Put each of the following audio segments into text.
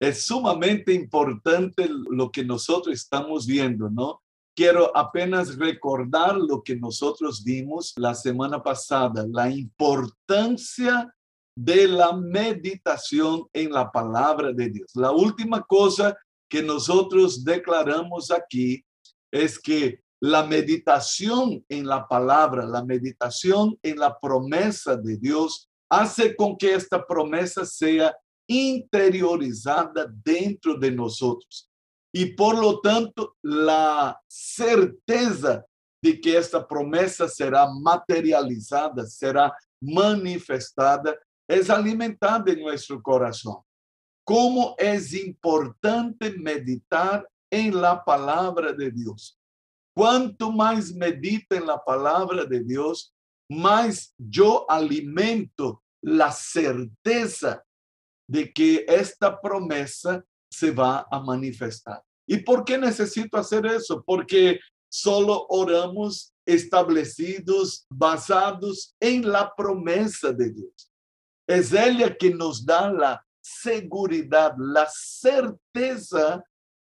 es sumamente importante lo que nosotros estamos viendo, ¿no? Quiero apenas recordar lo que nosotros vimos la semana pasada, la importancia de la meditación en la palabra de Dios. La última cosa que nosotros declaramos aquí es que la meditación en la palabra, la meditación en la promesa de Dios, hace con que esta promesa sea interiorizada dentro de nosotros. Y por lo tanto, la certeza de que esta promesa será materializada, será manifestada, es alimentada en nuestro corazón. Cómo es importante meditar en la palabra de Dios. Cuanto más medita en la palabra de Dios, más yo alimento la certeza de que esta promesa se va a manifestar. ¿Y por qué necesito hacer eso? Porque solo oramos establecidos, basados en la promesa de Dios. Es ella que nos da la seguridad, la certeza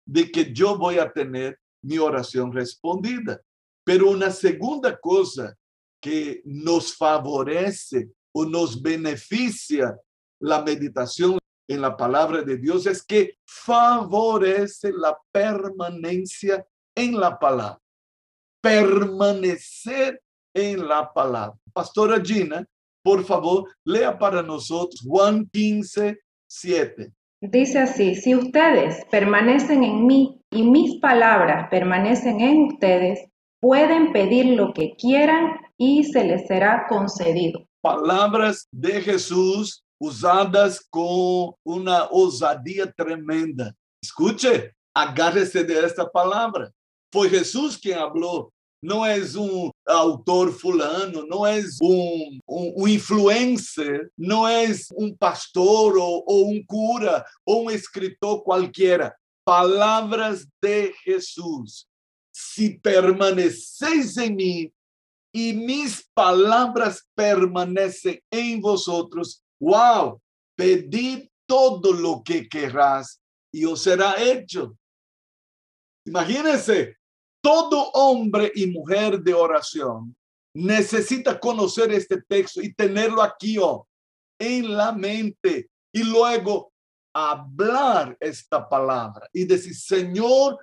de que yo voy a tener mi oración respondida. Pero una segunda cosa que nos favorece o nos beneficia la meditación en la palabra de Dios es que favorece la permanencia en la palabra. Permanecer en la palabra. Pastora Gina, por favor, lea para nosotros Juan 15, 7. Dice así, si ustedes permanecen en mí y mis palabras permanecen en ustedes, pueden pedir lo que quieran y se les será concedido. Palabras de Jesús usadas con una osadía tremenda. Escuche, agárrese de esta palabra. Fue Jesús quien habló não és um autor fulano, não és um, um, um influencer, não és um pastor ou, ou um cura ou um escritor qualquer. Palavras de Jesus. Se permaneceis em mim e minhas palavras permanecem em vosotros, uau, pedi todo lo que querrás e os será hecho. Imagínense, todo hombre y mujer de oración necesita conocer este texto y tenerlo aquí oh, en la mente y luego hablar esta palabra y decir, Señor,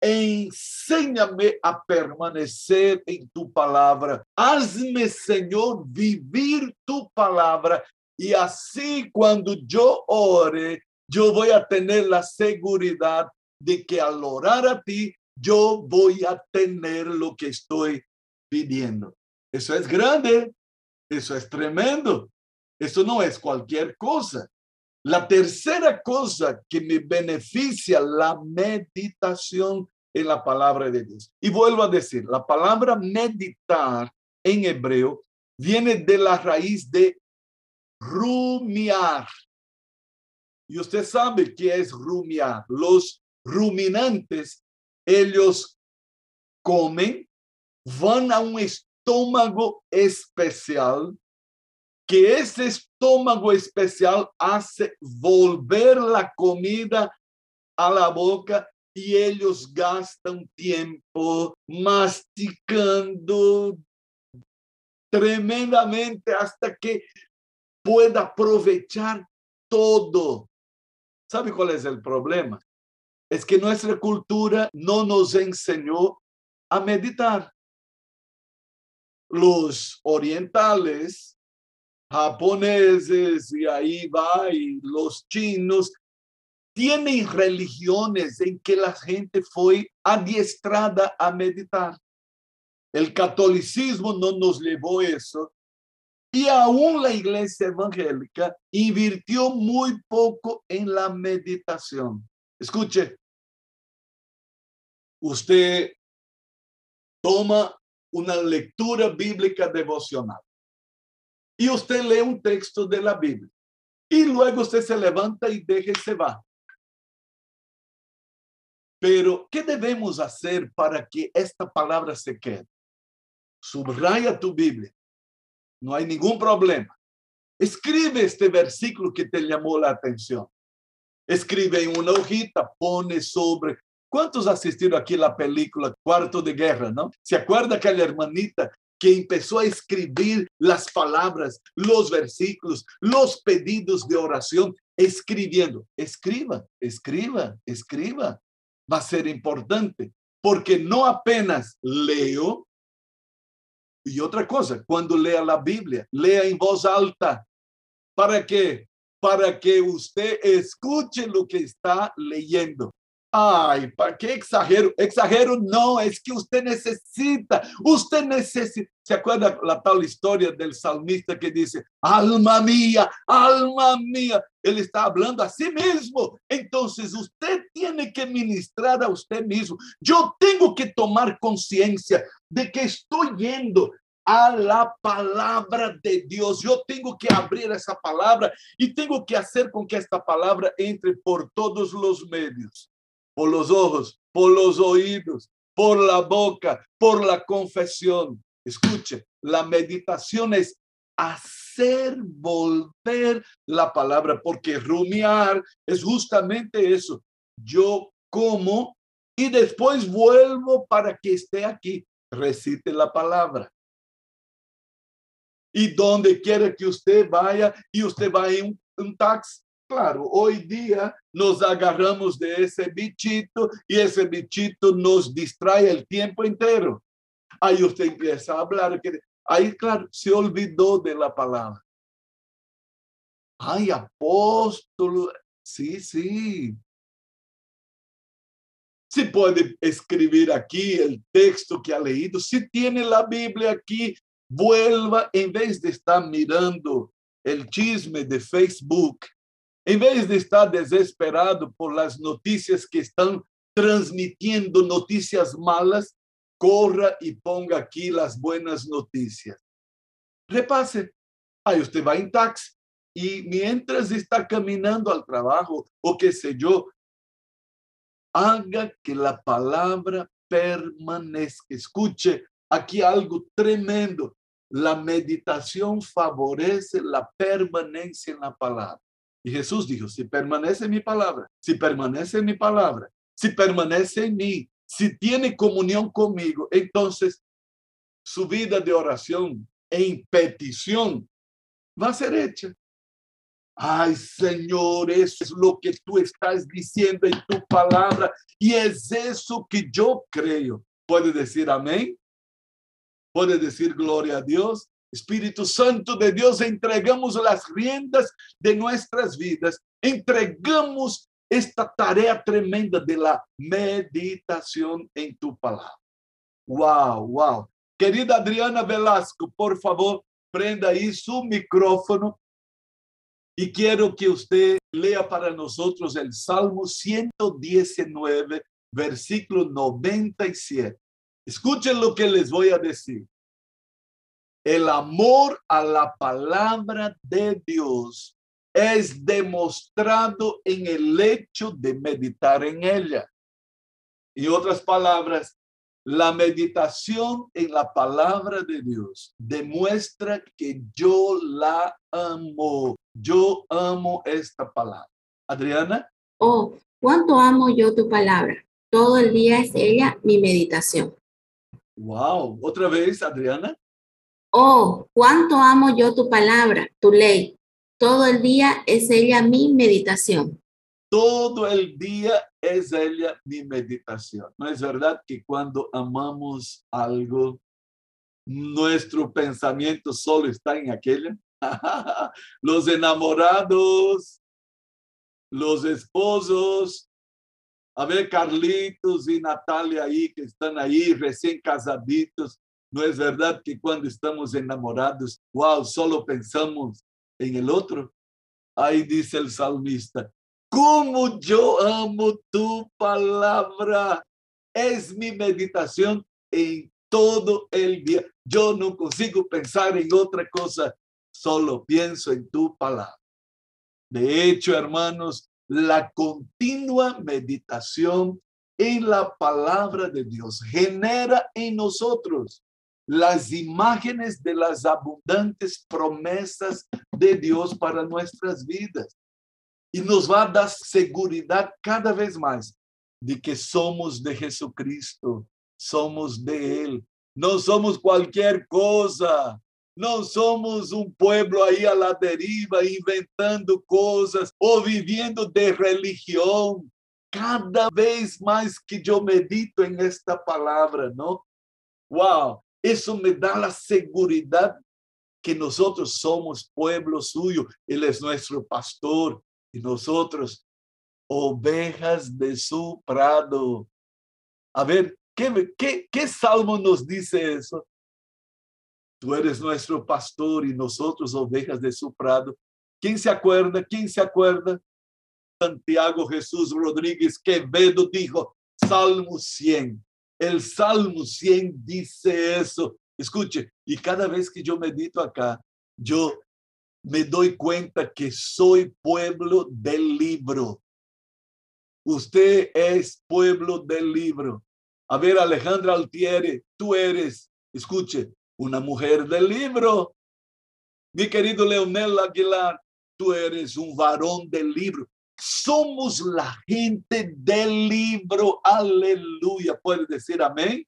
enséñame a permanecer en tu palabra. Hazme, Señor, vivir tu palabra. Y así cuando yo ore, yo voy a tener la seguridad de que al orar a ti, yo voy a tener lo que estoy pidiendo. Eso es grande, eso es tremendo, eso no es cualquier cosa. La tercera cosa que me beneficia la meditación en la palabra de Dios. Y vuelvo a decir, la palabra meditar en hebreo viene de la raíz de rumiar. Y usted sabe qué es rumiar. Los ruminantes ellos comen, van a un estómago especial, que ese estómago especial hace volver la comida a la boca y ellos gastan tiempo masticando tremendamente hasta que pueda aprovechar todo. ¿Sabe cuál es el problema? es que nuestra cultura no nos enseñó a meditar. Los orientales, japoneses, y ahí va, y los chinos, tienen religiones en que la gente fue adiestrada a meditar. El catolicismo no nos llevó eso. Y aún la iglesia evangélica invirtió muy poco en la meditación. Escuche, usted toma una lectura bíblica devocional y usted lee un texto de la Biblia y luego usted se levanta y deja y se va. Pero, ¿qué debemos hacer para que esta palabra se quede? Subraya tu Biblia. No hay ningún problema. Escribe este versículo que te llamó la atención. escribe en una hojita, pone sobre. ¿Cuántos asistido aquí la película Cuarto de Guerra, no? ¿Se acuerda aquella hermanita que empezó a escribir las palabras, los versículos, los pedidos de oración, escribiendo? Escriba, escriba, escriba. Va a ser importante, porque no apenas leo, y otra cosa, cuando lea la Biblia, lea en voz alta. ¿Para qué? Para que usted escuche lo que está leyendo. Ay, ¿para qué exagero? Exagero no, es que usted necesita, usted necesita. ¿Se acuerda la tal historia del salmista que dice, alma mía, alma mía? Él está hablando a sí mismo. Entonces usted tiene que ministrar a usted mismo. Yo tengo que tomar conciencia de que estoy yendo a la palabra de Dios. Yo tengo que abrir esa palabra y tengo que hacer con que esta palabra entre por todos los medios por los ojos, por los oídos, por la boca, por la confesión. Escuche, la meditación es hacer volver la palabra, porque rumiar es justamente eso. Yo como y después vuelvo para que esté aquí. Recite la palabra. Y donde quiera que usted vaya y usted va en un, taxi, Claro, hoy día nos agarramos de ese bichito y ese bichito nos distrae el tiempo entero. Ahí usted empieza a hablar, ahí claro, se olvidó de la palabra. Ay, apóstol, sí, sí. Si puede escribir aquí el texto que ha leído, si tiene la Biblia aquí, vuelva en vez de estar mirando el chisme de Facebook, Em vez de estar desesperado por las noticias que estão transmitindo notícias malas, corra e ponga aqui as buenas notícias. Repasse. Aí você vai em táxi e, mientras está caminhando ao trabalho, ou que sei eu, haga que a palavra permaneça. Escute aqui algo tremendo. La meditação favorece a permanência na palavra. Y Jesús dijo, si permanece en mi palabra, si permanece en mi palabra, si permanece en mí, si tiene comunión conmigo, entonces su vida de oración en petición va a ser hecha. Ay, Señor, eso es lo que tú estás diciendo en tu palabra y es eso que yo creo. ¿Puede decir amén? ¿Puede decir gloria a Dios? Espíritu Santo de Dios, entregamos las riendas de nuestras vidas, entregamos esta tarea tremenda de la meditación en tu palabra. Wow, wow. Querida Adriana Velasco, por favor, prenda ahí su micrófono y quiero que usted lea para nosotros el Salmo 119, versículo 97. Escuchen lo que les voy a decir. El amor a la palabra de Dios es demostrado en el hecho de meditar en ella. En otras palabras, la meditación en la palabra de Dios demuestra que yo la amo. Yo amo esta palabra. Adriana. Oh, cuánto amo yo tu palabra. Todo el día es ella mi meditación. Wow. Otra vez, Adriana. Oh, cuánto amo yo tu palabra, tu ley. Todo el día es ella mi meditación. Todo el día es ella mi meditación. ¿No es verdad que cuando amamos algo, nuestro pensamiento solo está en aquella? los enamorados, los esposos, a ver, Carlitos y Natalia ahí que están ahí recién casaditos, ¿No es verdad que cuando estamos enamorados, wow, solo pensamos en el otro? Ahí dice el salmista, ¿cómo yo amo tu palabra? Es mi meditación en todo el día. Yo no consigo pensar en otra cosa, solo pienso en tu palabra. De hecho, hermanos, la continua meditación en la palabra de Dios genera en nosotros las imágenes de las abundantes promesas de Dios para nuestras vidas. y nos va a dar seguridad cada vez más de que somos de Jesucristo, somos de Él, no somos cualquier cosa. No somos un pueblo ahí a la deriva inventando cosas o viviendo de religión. Cada vez más que yo medito en esta palabra, ¿no? Wow, eso me da la seguridad que nosotros somos pueblo suyo. Él es nuestro pastor y nosotros ovejas de su prado. A ver, ¿qué, qué, qué salmo nos dice eso? Tú eres nuestro pastor y nosotros ovejas de su prado. ¿Quién se acuerda? ¿Quién se acuerda? Santiago Jesús Rodríguez Quevedo dijo, Salmo 100. El Salmo 100 dice eso. Escuche, y cada vez que yo medito acá, yo me doy cuenta que soy pueblo del libro. Usted es pueblo del libro. A ver, Alejandra Altieri, tú eres, escuche, una mujer del libro. Mi querido Leonel Aguilar, tú eres un varón del libro. Somos la gente del libro. Aleluya. ¿Puedes decir amén?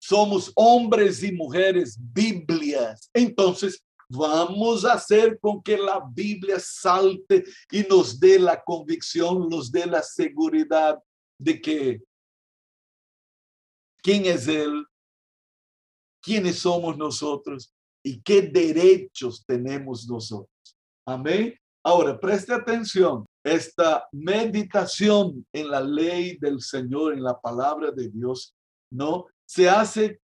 Somos hombres y mujeres Biblias. Entonces, vamos a hacer con que la Biblia salte y nos dé la convicción, nos dé la seguridad de que quién es Él, quiénes somos nosotros y qué derechos tenemos nosotros. Amén. Ahora, preste atención. Esta meditación en la ley del Señor, en la palabra de Dios, ¿no? Se hace,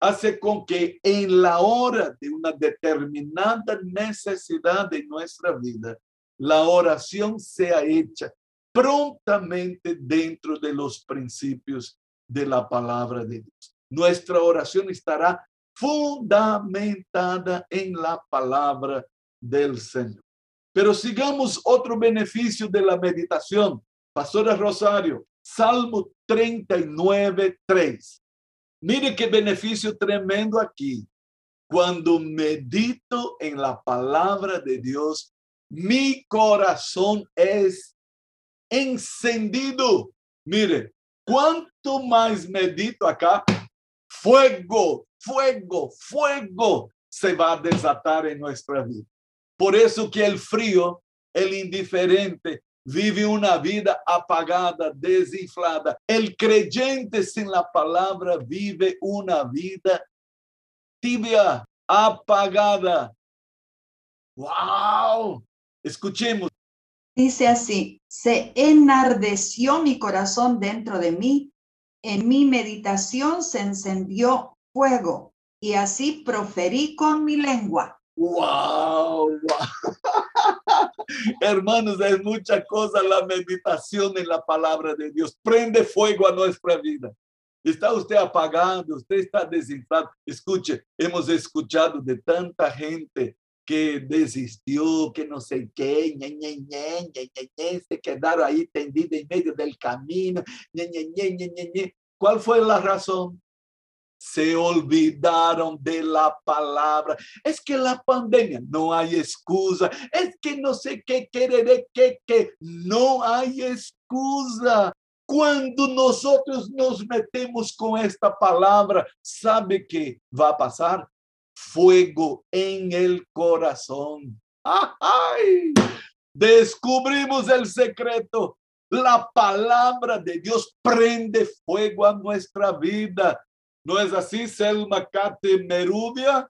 hace con que en la hora de una determinada necesidad de nuestra vida, la oración sea hecha prontamente dentro de los principios de la palabra de Dios nuestra oración estará fundamentada en la palabra del Señor. Pero sigamos otro beneficio de la meditación. Pastora Rosario, Salmo 39, 3. Mire qué beneficio tremendo aquí. Cuando medito en la palabra de Dios, mi corazón es encendido. Mire, cuanto más medito acá, fuego, fuego, fuego se va a desatar en nuestra vida. Por eso que el frío, el indiferente, vive una vida apagada, desinflada. El creyente sin la palabra vive una vida tibia, apagada. ¡Wow! Escuchemos. Dice así, se enardeció mi corazón dentro de mí en mi meditación se encendió fuego y así proferí con mi lengua. ¡Wow! Hermanos, es mucha cosa la meditación en la palabra de Dios. Prende fuego a nuestra vida. Está usted apagado, usted está desinflado. Escuche, hemos escuchado de tanta gente que desistió, que no sé qué, ñe, ñe, ñe, se quedaron ahí tendidos en medio del camino, ¿Cuál fue la razón? Se olvidaron de la palabra. Es que la pandemia, no hay excusa. Es que no sé qué quereré, que, no hay excusa. Cuando nosotros nos metemos con esta palabra, ¿sabe qué va a pasar? fuego en el corazón. ¡Ay! Descubrimos el secreto. La palabra de Dios prende fuego a nuestra vida. ¿No es así, Selma Cate Merubia?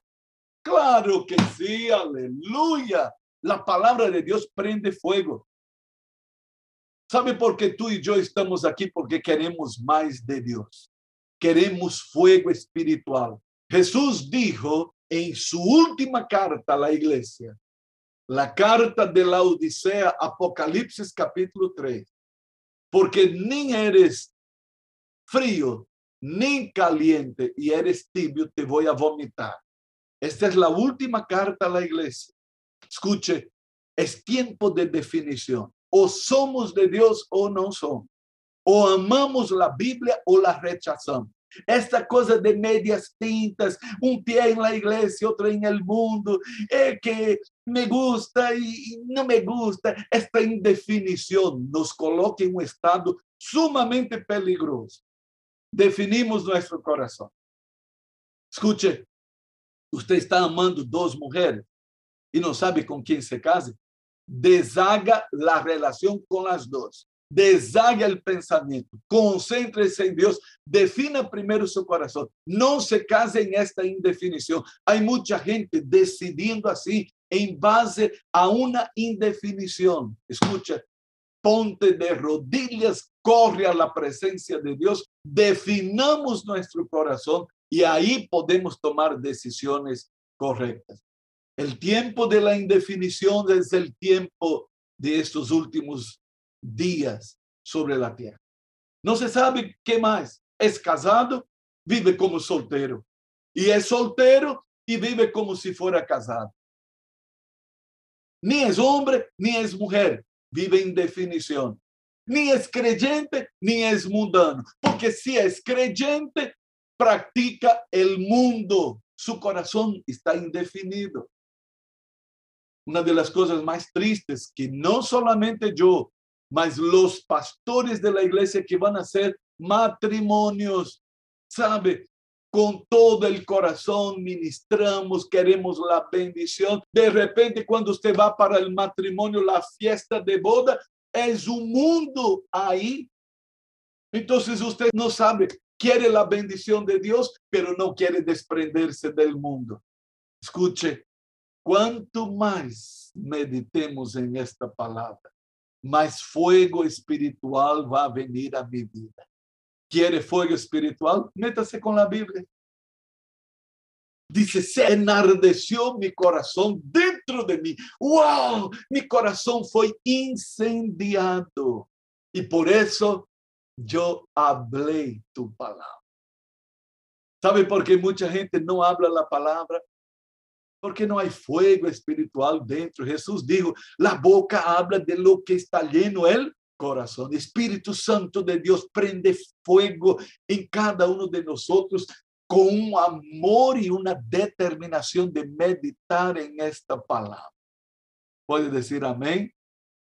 Claro que sí, aleluya. La palabra de Dios prende fuego. ¿Sabe por qué tú y yo estamos aquí? Porque queremos más de Dios. Queremos fuego espiritual. Jesús dijo en su última carta a la iglesia, la carta de la Odisea, Apocalipsis capítulo 3, porque ni eres frío ni caliente y eres tibio, te voy a vomitar. Esta es la última carta a la iglesia. Escuche, es tiempo de definición. O somos de Dios o no somos. O amamos la Biblia o la rechazamos. Esta cosa de medias tintas, un pie en la iglesia, otro en el mundo, eh, que me gusta y, no me gusta. Esta indefinición nos coloca en un estado sumamente peligroso. Definimos nuestro corazón. Escuche, usted está amando dos mujeres y no sabe con quién se case. Deshaga la relación con las dos. Deshaga el pensamiento. Concéntrese en Dios. Defina primero su corazón. No se case en esta indefinición. Hay mucha gente decidiendo así en base a una indefinición. Escucha, ponte de rodillas, corre a la presencia de Dios, definamos nuestro corazón y ahí podemos tomar decisiones correctas. El tiempo de la indefinición es el tiempo de estos últimos días sobre la tierra. No se sabe qué más. Es casado, vive como soltero. Y es soltero y vive como si fuera casado. Ni es hombre, ni es mujer. Vive en definición. Ni es creyente, ni es mundano. Porque si es creyente, practica el mundo. Su corazón está indefinido. Una de las cosas más tristes que no solamente yo, mas los pastores de la iglesia que van a hacer matrimonios, sabe, con todo el corazón ministramos, queremos la bendición. De repente, cuando usted va para el matrimonio, la fiesta de boda, es un mundo ahí. Entonces usted no sabe, quiere la bendición de Dios, pero no quiere desprenderse del mundo. Escuche, cuanto más meditemos en esta palabra, más fuego espiritual va a venir a mi vida. ¿Quiere fuego espiritual? Métase con la Biblia. Dice, se enardeció mi corazón dentro de mí. ¡Wow! Mi corazón fue incendiado. Y por eso yo hablé tu palabra. ¿Sabe por qué mucha gente no habla la palabra? Porque no hay fuego espiritual dentro. Jesús dijo, la boca habla de lo que está lleno el corazón. Espíritu Santo de Dios prende fuego en cada uno de nosotros con un amor y una determinación de meditar en esta palabra. Puede decir amén,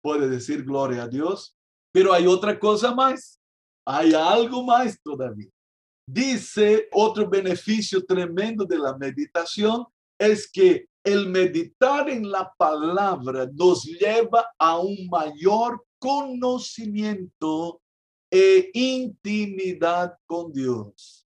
puede decir gloria a Dios, pero hay otra cosa más, hay algo más todavía. Dice otro beneficio tremendo de la meditación es que el meditar en la palabra nos lleva a un mayor conocimiento e intimidad con Dios.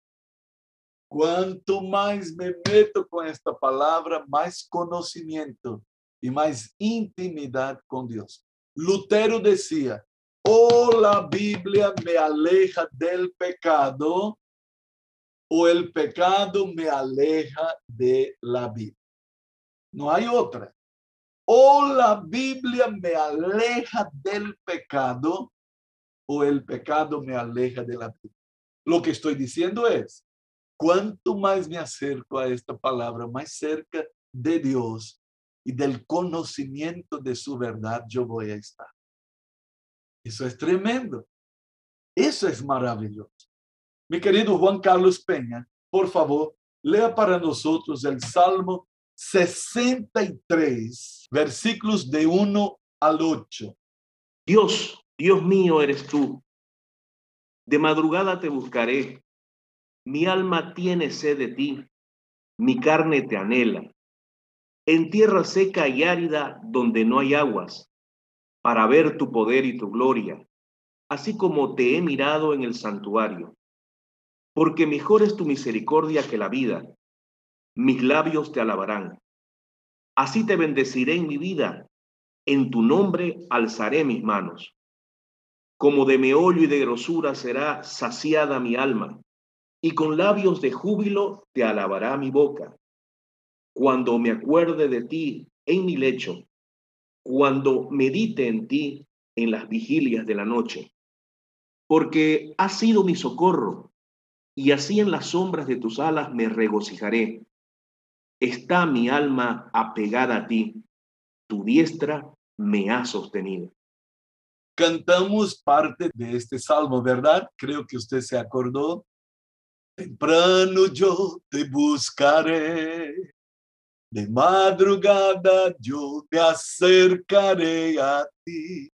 Cuanto más me meto con esta palabra, más conocimiento y más intimidad con Dios. Lutero decía, o la Biblia me aleja del pecado, o el pecado me aleja de la vida. No hay otra o la Biblia me aleja del pecado o el pecado me aleja de la vida. Lo que estoy diciendo es, cuanto más me acerco a esta palabra, más cerca de Dios y del conocimiento de su verdad yo voy a estar. Eso es tremendo. Eso es maravilloso. Mi querido Juan Carlos Peña, por favor, lea para nosotros el Salmo 63, versículos de 1 al 8. Dios, Dios mío eres tú. De madrugada te buscaré. Mi alma tiene sed de ti. Mi carne te anhela. En tierra seca y árida donde no hay aguas, para ver tu poder y tu gloria, así como te he mirado en el santuario. Porque mejor es tu misericordia que la vida mis labios te alabarán. Así te bendeciré en mi vida, en tu nombre alzaré mis manos. Como de meollo y de grosura será saciada mi alma, y con labios de júbilo te alabará mi boca. Cuando me acuerde de ti en mi lecho, cuando medite en ti en las vigilias de la noche, porque has sido mi socorro, y así en las sombras de tus alas me regocijaré está mi alma apegada a ti, tu diestra me ha sostenido. Cantamos parte de este salmo, ¿verdad? Creo que usted se acordó. Temprano yo te buscaré, De madrugada yo me acercaré a ti.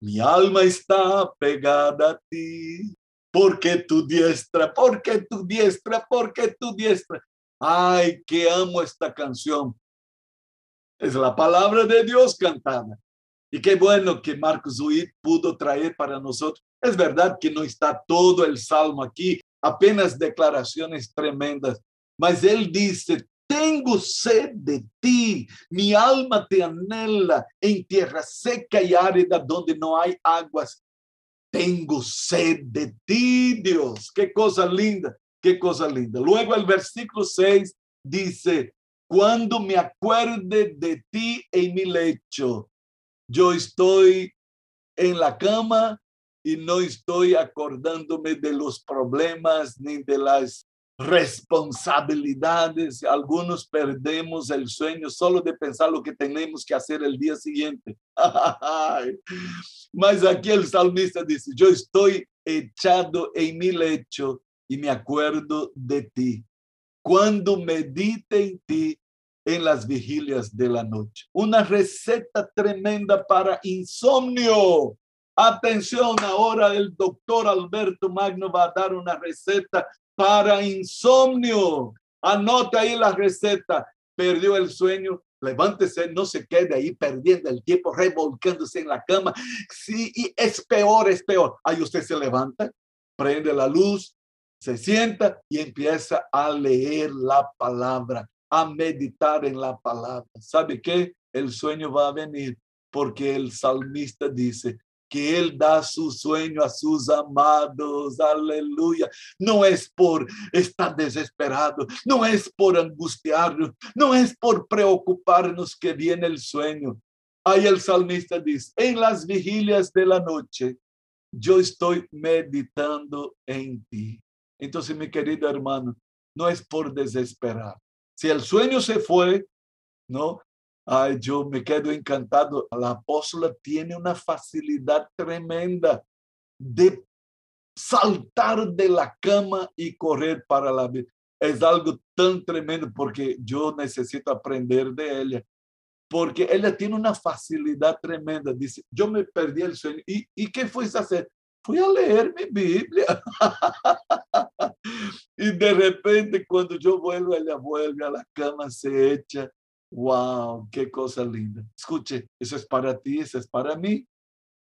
Mi alma está pegada a ti. Porque tu diestra, porque tu diestra, porque tu diestra. Ay, que amo esta canción. Es la palabra de Dios cantada. Y qué bueno que Marcos Witt pudo traer para nosotros. Es verdad que no está todo el salmo aquí, apenas declaraciones tremendas, mas él dice, tengo sed de ti, mi alma te anhela en tierra seca y árida donde no hay aguas. Tengo sed de ti, Dios. Qué cosa linda, qué cosa linda. Luego el versículo 6 dice, cuando me acuerde de ti en mi lecho, yo estoy en la cama y no estoy acordándome de los problemas ni de las responsabilidades. Algunos perdemos el sueño solo de pensar lo que tenemos que hacer el día siguiente. Mas aquí el salmista dice, yo estoy echado en mi lecho y me acuerdo de ti. Cuando medite en ti en las vigilias de la noche. Una receta tremenda para insomnio. Atención, ahora el doctor Alberto Magno va a dar una receta para insomnio. Anota ahí la receta. Perdió el sueño, levántese, no se quede ahí perdiendo el tiempo, revolcándose en la cama. Sí, y es peor, es peor. Ahí usted se levanta, prende la luz, se sienta y empieza a leer la palabra, a meditar en la palabra. ¿Sabe qué? El sueño va a venir porque el salmista dice, que Él da su sueño a sus amados. Aleluya. No es por estar desesperado, no es por angustiarnos, no es por preocuparnos que viene el sueño. Ahí el salmista dice, en las vigilias de la noche, yo estoy meditando en ti. Entonces, mi querido hermano, no es por desesperar. Si el sueño se fue, ¿no? Ay, yo me quedo encantado. La apóstola tiene una facilidad tremenda de saltar de la cama y correr para la vida. Es algo tan tremendo porque yo necesito aprender de ella. Porque ella tiene una facilidad tremenda. Dice, yo me perdí el sueño. ¿Y, y qué fuiste a hacer? Fui a leer mi Biblia. y de repente cuando yo vuelvo, ella vuelve a la cama, se echa Wow, qué cosa linda. Escuche, eso es para ti, eso es para mí,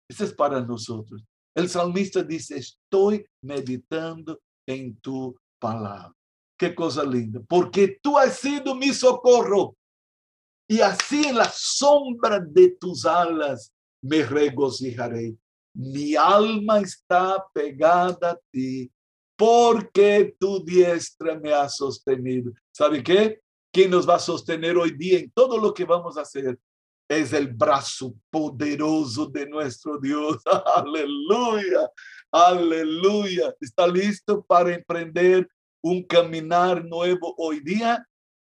eso es para nosotros. El salmista dice, estoy meditando en tu palabra. Qué cosa linda, porque tú has sido mi socorro. Y así en la sombra de tus alas me regocijaré. Mi alma está pegada a ti, porque tu diestra me ha sostenido. ¿Sabe qué? Quien nos va a sostener hoy día en todo lo que vamos a hacer es el brazo poderoso de nuestro Dios. Aleluya, aleluya. ¿Está listo para emprender un caminar nuevo hoy día?